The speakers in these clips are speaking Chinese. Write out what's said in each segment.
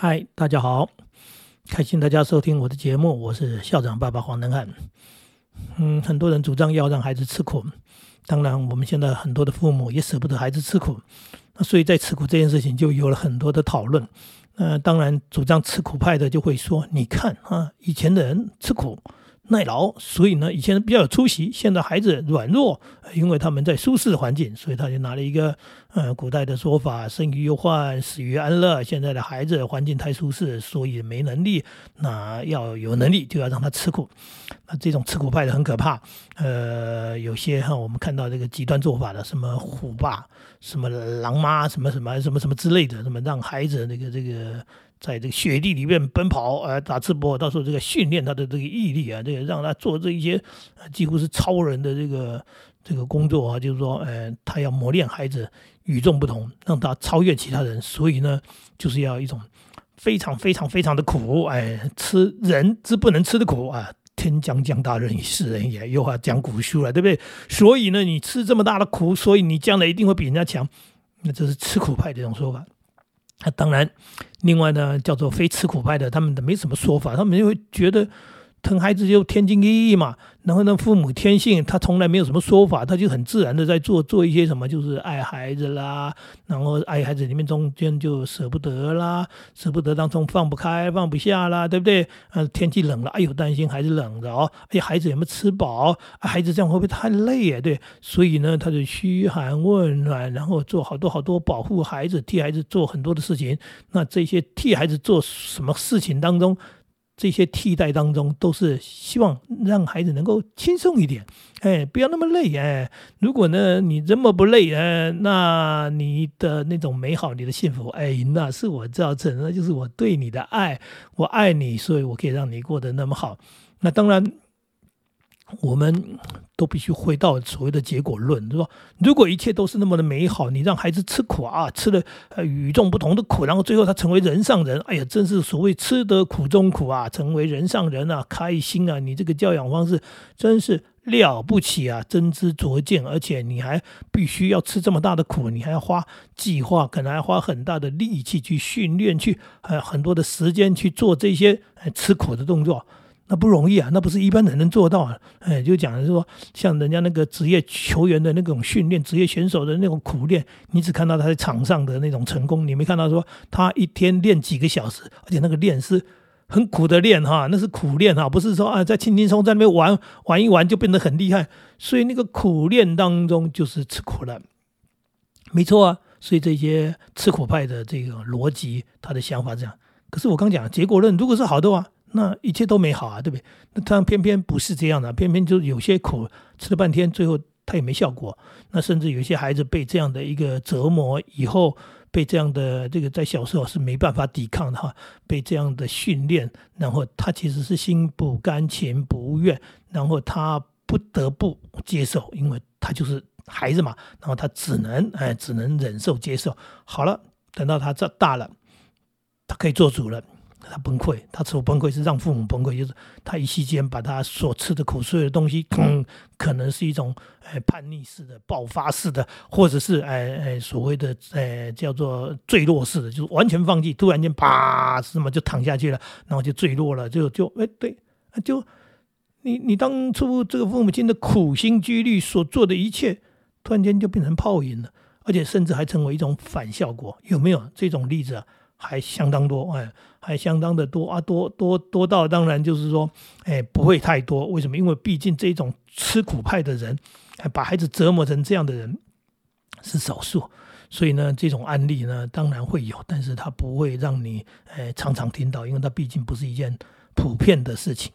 嗨，大家好，开心大家收听我的节目，我是校长爸爸黄能汉。嗯，很多人主张要让孩子吃苦，当然我们现在很多的父母也舍不得孩子吃苦，那所以在吃苦这件事情就有了很多的讨论。呃，当然主张吃苦派的就会说，你看啊，以前的人吃苦。耐劳，所以呢，以前比较有出息。现在孩子软弱，因为他们在舒适的环境，所以他就拿了一个，呃，古代的说法：生于忧患，死于安乐。现在的孩子环境太舒适，所以没能力。那要有能力，就要让他吃苦。那这种吃苦派的很可怕。呃，有些哈，我们看到这个极端做法的，什么虎爸、什么狼妈、什么什么什么什么之类的，什么让孩子那个这个。在这个雪地里面奔跑，呃，打赤膊，到时候这个训练他的这个毅力啊，这个让他做这一些几乎是超人的这个这个工作啊，就是说，呃，他要磨练孩子与众不同，让他超越其他人，所以呢，就是要一种非常非常非常的苦，哎，吃人之不能吃的苦啊，天将降大任于斯人也，又话讲古书了，对不对？所以呢，你吃这么大的苦，所以你将来一定会比人家强，那这是吃苦派这种说法。那当然，另外呢，叫做非吃苦派的，他们的没什么说法，他们就会觉得。疼孩子就天经地义嘛，然后呢，父母天性他从来没有什么说法，他就很自然的在做做一些什么，就是爱孩子啦，然后爱孩子里面中间就舍不得啦，舍不得当中放不开放不下啦，对不对？啊，天气冷了，哎呦担心孩子冷着哦，哎孩子有没有吃饱？孩子这样会不会太累啊？对，所以呢，他就嘘寒问暖，然后做好多好多保护孩子，替孩子做很多的事情。那这些替孩子做什么事情当中？这些替代当中，都是希望让孩子能够轻松一点，哎，不要那么累，哎，如果呢你这么不累，哎，那你的那种美好，你的幸福，哎，那是我造成，那就是我对你的爱，我爱你，所以我可以让你过得那么好。那当然。我们都必须回到所谓的结果论，是吧？如果一切都是那么的美好，你让孩子吃苦啊，吃了呃与众不同的苦，然后最后他成为人上人，哎呀，真是所谓吃得苦中苦啊，成为人上人啊，开心啊！你这个教养方式真是了不起啊，真知灼见，而且你还必须要吃这么大的苦，你还要花计划，可能还花很大的力气去训练，去呃很多的时间去做这些吃苦的动作。那不容易啊，那不是一般人能做到啊。哎，就讲的是说，像人家那个职业球员的那种训练，职业选手的那种苦练，你只看到他在场上的那种成功，你没看到说他一天练几个小时，而且那个练是很苦的练哈，那是苦练哈，不是说啊在轻轻松在那边玩玩一玩就变得很厉害。所以那个苦练当中就是吃苦了，没错啊。所以这些吃苦派的这个逻辑，他的想法这样。可是我刚讲结果论，如果是好的话。那一切都美好啊，对不对？那他偏偏不是这样的，偏偏就有些苦吃了半天，最后他也没效果。那甚至有些孩子被这样的一个折磨以后，被这样的这个在小时候是没办法抵抗的哈，被这样的训练，然后他其实是心不甘情不愿，然后他不得不接受，因为他就是孩子嘛，然后他只能哎，只能忍受接受。好了，等到他这大了，他可以做主了。他崩溃，他所崩溃是让父母崩溃，就是他一息间把他所吃的苦、所有的东西，嗯，可能是一种呃叛逆式的、爆发式的，或者是哎哎所谓的呃叫做坠落式的，就是完全放弃，突然间啪什么就躺下去了，然后就坠落了，就就哎对，就你你当初这个父母亲的苦心积虑所做的一切，突然间就变成泡影了，而且甚至还成为一种反效果，有没有这种例子啊？还相当多，哎，还相当的多啊，多多多到当然就是说，哎，不会太多。为什么？因为毕竟这种吃苦派的人，哎，把孩子折磨成这样的人是少数，所以呢，这种案例呢，当然会有，但是他不会让你哎常常听到，因为它毕竟不是一件普遍的事情。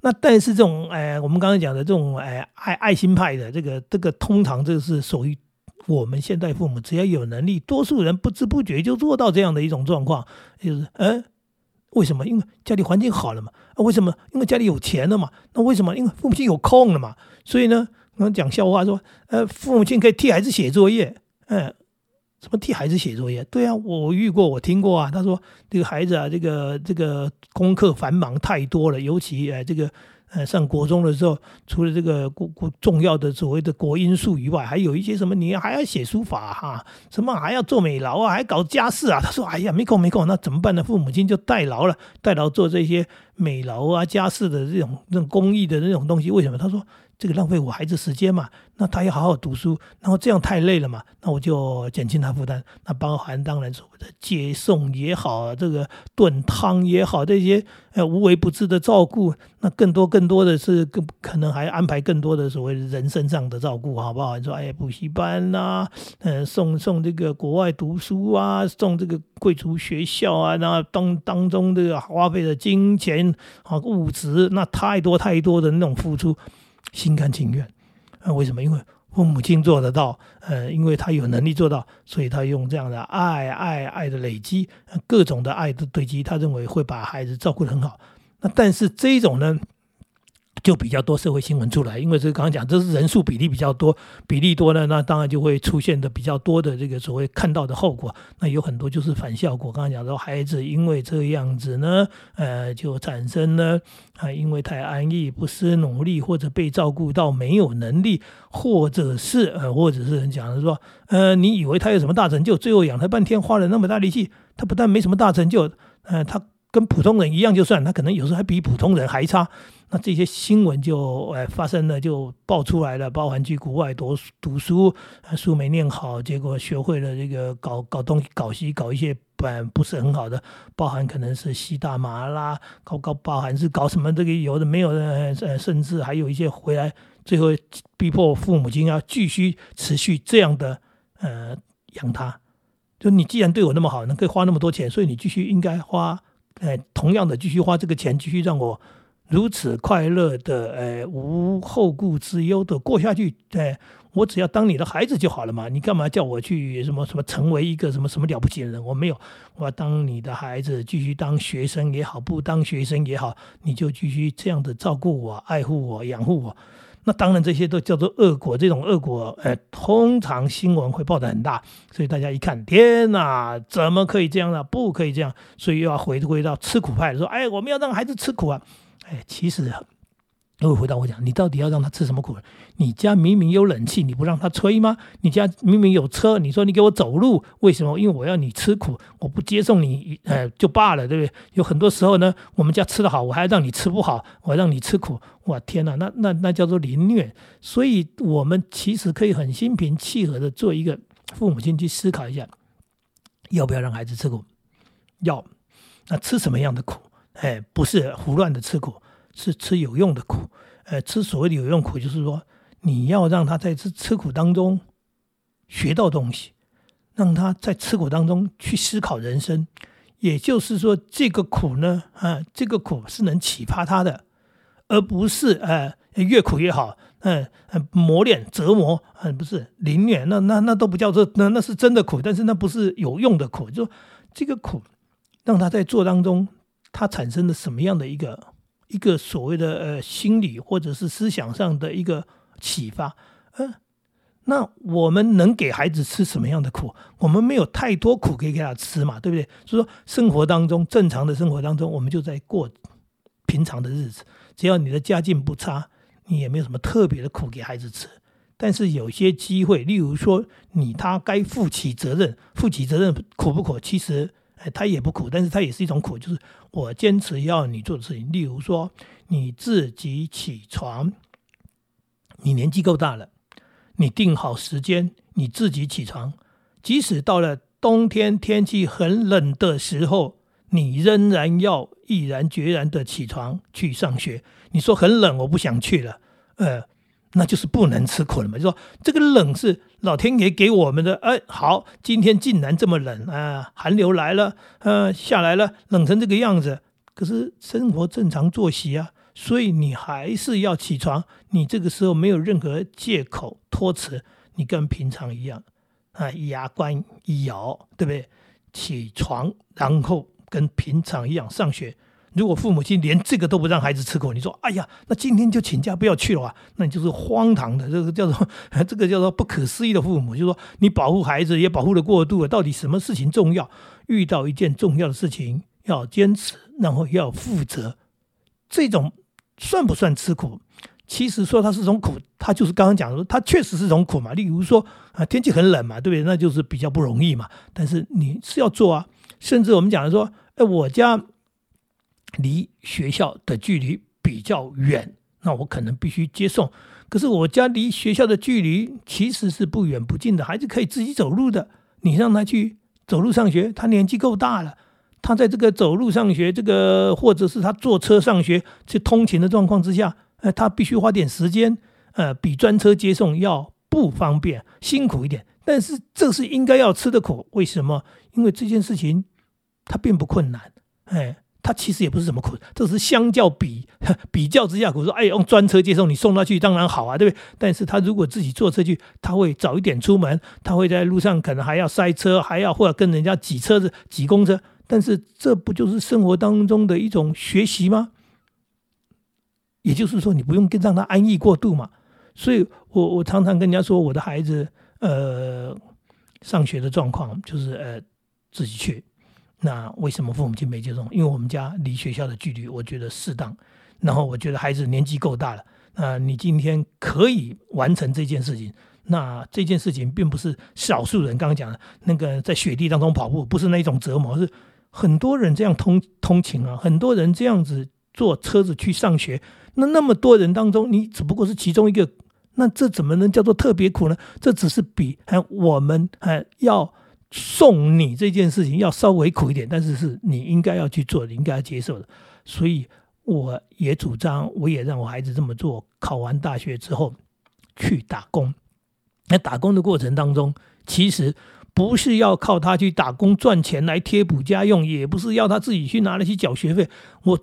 那但是这种哎，我们刚才讲的这种哎爱爱心派的这个这个，通常这是属于。我们现代父母只要有能力，多数人不知不觉就做到这样的一种状况，就是，嗯，为什么？因为家里环境好了嘛。啊，为什么？因为家里有钱了嘛。那为什么？因为父母亲有空了嘛。所以呢，我讲笑话说，呃，父母亲可以替孩子写作业，嗯，什么替孩子写作业？对啊，我遇过，我听过啊。他说，这个孩子啊，这个这个功课繁忙太多了，尤其哎，这个呃，上国中的时候，除了这个国国重要的所谓的国音素以外，还有一些什么，你还要写书法哈，什么还要做美劳啊，还搞家事啊。他说：“哎呀，没空没空，那怎么办呢？”父母亲就代劳了，代劳做这些美劳啊、家事的这种这种工艺的那种东西。为什么？他说。这个浪费我孩子时间嘛？那他要好好读书，然后这样太累了嘛？那我就减轻他负担。那包含当然所谓的接送也好，这个炖汤也好，这些呃无微不至的照顾，那更多更多的是更可能还安排更多的所谓人身上的照顾，好不好？你说哎，补习班呐，嗯，送送这个国外读书啊，送这个贵族学校啊，那当当中这个花费的金钱啊物质，那太多太多的那种付出。心甘情愿，啊，为什么？因为我母亲做得到，呃，因为她有能力做到，所以她用这样的爱、爱、爱的累积，各种的爱的堆积，他认为会把孩子照顾得很好。那但是这种呢？就比较多社会新闻出来，因为这刚刚讲，这是人数比例比较多，比例多呢，那当然就会出现的比较多的这个所谓看到的后果。那有很多就是反效果。刚刚讲说，孩子因为这样子呢，呃，就产生了啊，因为太安逸，不思努力，或者被照顾到没有能力，或者是呃，或者是人讲的说，呃，你以为他有什么大成就，最后养他半天，花了那么大力气，他不但没什么大成就，呃，他跟普通人一样就算，他可能有时候还比普通人还差。那这些新闻就呃发生了，就爆出来了，包含去国外读读书，书没念好，结果学会了这个搞 搞东，搞西，搞一些本不是很好的，包含可能是吸大麻啦，搞搞，包含是搞什么这个有的没有的，呃，甚至还有一些回来，最后逼迫父母亲要继续持续这样的呃养他，就你既然对我那么好，能可以花那么多钱，所以你继续应该花，呃，同样的继续花这个钱，继续让我。如此快乐的，呃，无后顾之忧的过下去，哎，我只要当你的孩子就好了嘛，你干嘛叫我去什么什么成为一个什么什么了不起的人？我没有，我要当你的孩子，继续当学生也好，不当学生也好，你就继续这样的照顾我、爱护我、养护我。那当然，这些都叫做恶果。这种恶果，呃，通常新闻会报的很大，所以大家一看，天哪，怎么可以这样呢？不可以这样，所以又要回归到吃苦派，说，哎，我们要让孩子吃苦啊。哎，其实又回到我讲，你到底要让他吃什么苦？你家明明有冷气，你不让他吹吗？你家明明有车，你说你给我走路，为什么？因为我要你吃苦，我不接送你，呃，就罢了，对不对？有很多时候呢，我们家吃的好，我还让你吃不好，我让你吃苦，哇，天哪，那那那叫做凌虐。所以，我们其实可以很心平气和的做一个父母亲去思考一下，要不要让孩子吃苦？要，那吃什么样的苦？哎，不是胡乱的吃苦，是吃有用的苦。呃，吃所谓的有用苦，就是说你要让他在吃吃苦当中学到东西，让他在吃苦当中去思考人生。也就是说，这个苦呢，啊，这个苦是能启发他的，而不是呃越苦越好，嗯磨练折磨，嗯不是凌虐，那那那都不叫做那那是真的苦，但是那不是有用的苦。就这个苦让他在做当中。他产生了什么样的一个一个所谓的呃心理或者是思想上的一个启发？嗯，那我们能给孩子吃什么样的苦？我们没有太多苦可以给他吃嘛，对不对？所以说生活当中正常的生活当中，我们就在过平常的日子。只要你的家境不差，你也没有什么特别的苦给孩子吃。但是有些机会，例如说你他该负起责任，负起责任苦不苦？其实。哎，他也不苦，但是他也是一种苦，就是我坚持要你做的事情。例如说，你自己起床，你年纪够大了，你定好时间，你自己起床，即使到了冬天天气很冷的时候，你仍然要毅然决然的起床去上学。你说很冷，我不想去了，呃。那就是不能吃苦了嘛？就说这个冷是老天爷给我们的，哎，好，今天竟然这么冷啊，寒流来了，呃，下来了，冷成这个样子。可是生活正常作息啊，所以你还是要起床。你这个时候没有任何借口托辞，你跟平常一样啊，牙关一咬，对不对？起床，然后跟平常一样上学。如果父母亲连这个都不让孩子吃苦，你说，哎呀，那今天就请假不要去了啊？那你就是荒唐的，这个叫做这个叫做不可思议的父母，就是说你保护孩子也保护的过度了。到底什么事情重要？遇到一件重要的事情要坚持，然后要负责。这种算不算吃苦？其实说它是种苦，它就是刚刚讲的，它确实是种苦嘛。例如说啊，天气很冷嘛，对不对？那就是比较不容易嘛。但是你是要做啊，甚至我们讲的说，哎，我家离学校的距离比较远，那我可能必须接送。可是我家离学校的距离其实是不远不近的，孩子可以自己走路的。你让他去走路上学，他年纪够大了，他在这个走路上学，这个或者是他坐车上学去通勤的状况之下。呃，他必须花点时间，呃，比专车接送要不方便，辛苦一点。但是这是应该要吃的苦，为什么？因为这件事情它并不困难，哎，它其实也不是什么苦，这是相较比 比较之下苦。说，哎，用专车接送你送他去当然好啊，对不对？但是他如果自己坐车去，他会早一点出门，他会在路上可能还要塞车，还要或者跟人家挤车子、挤公车。但是这不就是生活当中的一种学习吗？也就是说，你不用跟让他安逸过度嘛。所以，我我常常跟人家说，我的孩子，呃，上学的状况就是呃自己去。那为什么父母亲没接送？因为我们家离学校的距离，我觉得适当。然后我觉得孩子年纪够大了，那你今天可以完成这件事情。那这件事情并不是少数人刚刚讲的那个在雪地当中跑步，不是那种折磨，是很多人这样通通勤啊，很多人这样子坐车子去上学。那那么多人当中，你只不过是其中一个，那这怎么能叫做特别苦呢？这只是比还我们还要送你这件事情要稍微苦一点，但是是你应该要去做，你应该要接受的。所以我也主张，我也让我孩子这么做。考完大学之后去打工，那打工的过程当中，其实不是要靠他去打工赚钱来贴补家用，也不是要他自己去拿来去缴学费。我。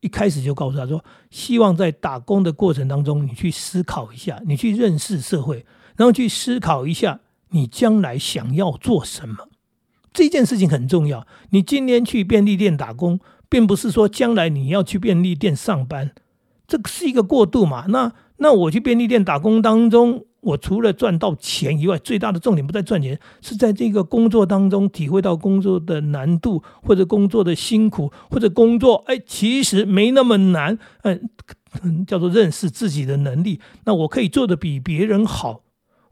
一开始就告诉他说：“希望在打工的过程当中，你去思考一下，你去认识社会，然后去思考一下你将来想要做什么。这件事情很重要。你今天去便利店打工，并不是说将来你要去便利店上班，这是一个过渡嘛？那那我去便利店打工当中。”我除了赚到钱以外，最大的重点不在赚钱，是在这个工作当中体会到工作的难度，或者工作的辛苦，或者工作哎，其实没那么难，嗯，叫做认识自己的能力，那我可以做的比别人好。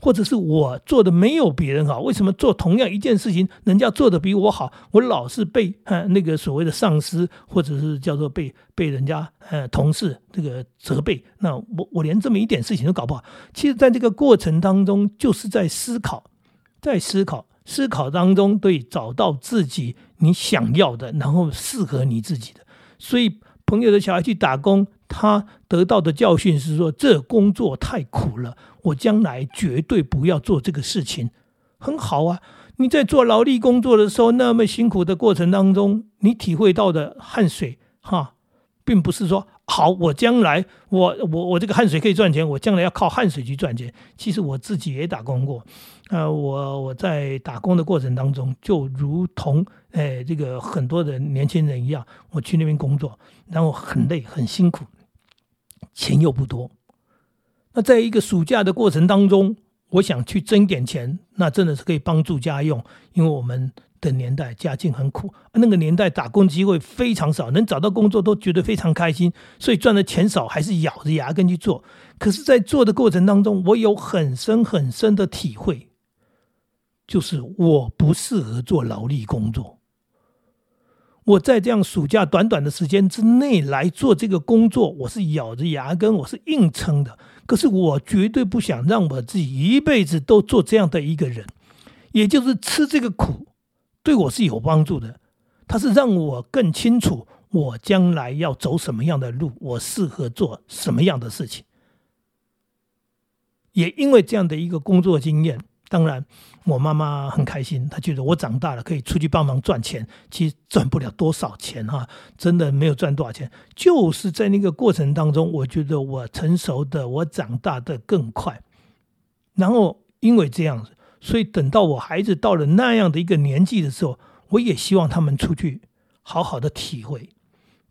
或者是我做的没有别人好，为什么做同样一件事情，人家做的比我好？我老是被呃那个所谓的上司，或者是叫做被被人家呃同事这个责备，那我我连这么一点事情都搞不好。其实，在这个过程当中，就是在思考，在思考，思考当中对找到自己你想要的，然后适合你自己的。所以，朋友的小孩去打工。他得到的教训是说，这工作太苦了，我将来绝对不要做这个事情。很好啊，你在做劳力工作的时候，那么辛苦的过程当中，你体会到的汗水，哈，并不是说好，我将来我我我这个汗水可以赚钱，我将来要靠汗水去赚钱。其实我自己也打工过，呃，我我在打工的过程当中，就如同哎这个很多的年轻人一样，我去那边工作，然后很累很辛苦。钱又不多，那在一个暑假的过程当中，我想去挣点钱，那真的是可以帮助家用。因为我们的年代家境很苦，那个年代打工机会非常少，能找到工作都觉得非常开心，所以赚的钱少还是咬着牙根去做。可是，在做的过程当中，我有很深很深的体会，就是我不适合做劳力工作。我在这样暑假短短的时间之内来做这个工作，我是咬着牙根，我是硬撑的。可是我绝对不想让我自己一辈子都做这样的一个人，也就是吃这个苦，对我是有帮助的。它是让我更清楚我将来要走什么样的路，我适合做什么样的事情。也因为这样的一个工作经验。当然，我妈妈很开心，她觉得我长大了可以出去帮忙赚钱。其实赚不了多少钱哈，真的没有赚多少钱。就是在那个过程当中，我觉得我成熟的，我长大的更快。然后因为这样子，所以等到我孩子到了那样的一个年纪的时候，我也希望他们出去好好的体会，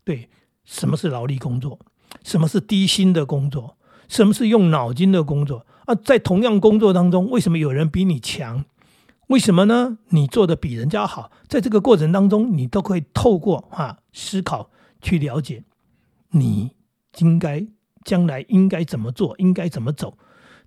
对什么是劳力工作，什么是低薪的工作，什么是用脑筋的工作。啊，在同样工作当中，为什么有人比你强？为什么呢？你做的比人家好，在这个过程当中，你都可以透过啊思考去了解你应该将来应该怎么做，应该怎么走。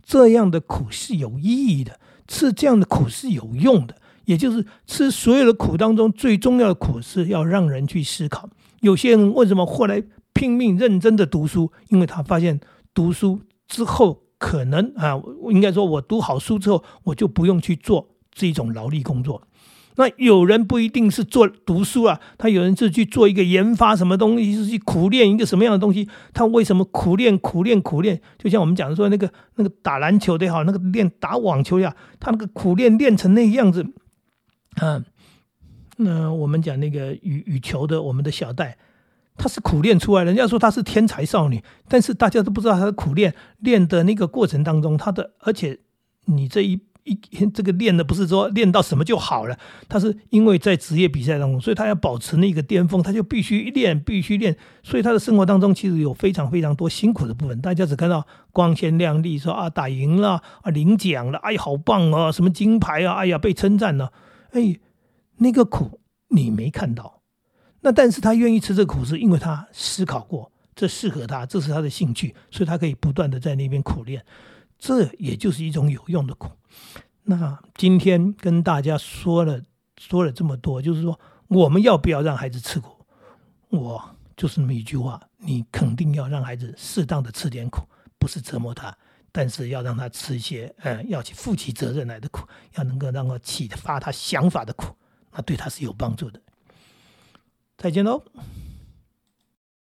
这样的苦是有意义的，吃这样的苦是有用的。也就是吃所有的苦当中最重要的苦是要让人去思考。有些人为什么后来拼命认真的读书？因为他发现读书之后可能啊，应该说我读好书之后，我就不用去做这种劳力工作。那有人不一定是做读书啊，他有人是去做一个研发什么东西，是去苦练一个什么样的东西。他为什么苦练苦练苦练？就像我们讲的说那个那个打篮球的也好，那个练打网球呀，他那个苦练练成那个样子，嗯，那我们讲那个羽羽球的我们的小戴，他是苦练出来的。人家说他是天才少女，但是大家都不知道他的苦练练的那个过程当中，他的而且你这一。一这个练的不是说练到什么就好了，他是因为在职业比赛当中，所以他要保持那个巅峰，他就必须练，必须练。所以他的生活当中其实有非常非常多辛苦的部分。大家只看到光鲜亮丽，说啊打赢了啊领奖了，哎好棒啊，什么金牌啊，哎呀被称赞了，哎那个苦你没看到。那但是他愿意吃这苦，是因为他思考过，这适合他，这是他的兴趣，所以他可以不断的在那边苦练。这也就是一种有用的苦。那今天跟大家说了说了这么多，就是说我们要不要让孩子吃苦？我就是那么一句话：你肯定要让孩子适当的吃点苦，不是折磨他，但是要让他吃一些，呃，要去负起责任来的苦，要能够让他启发他想法的苦，那对他是有帮助的。再见喽。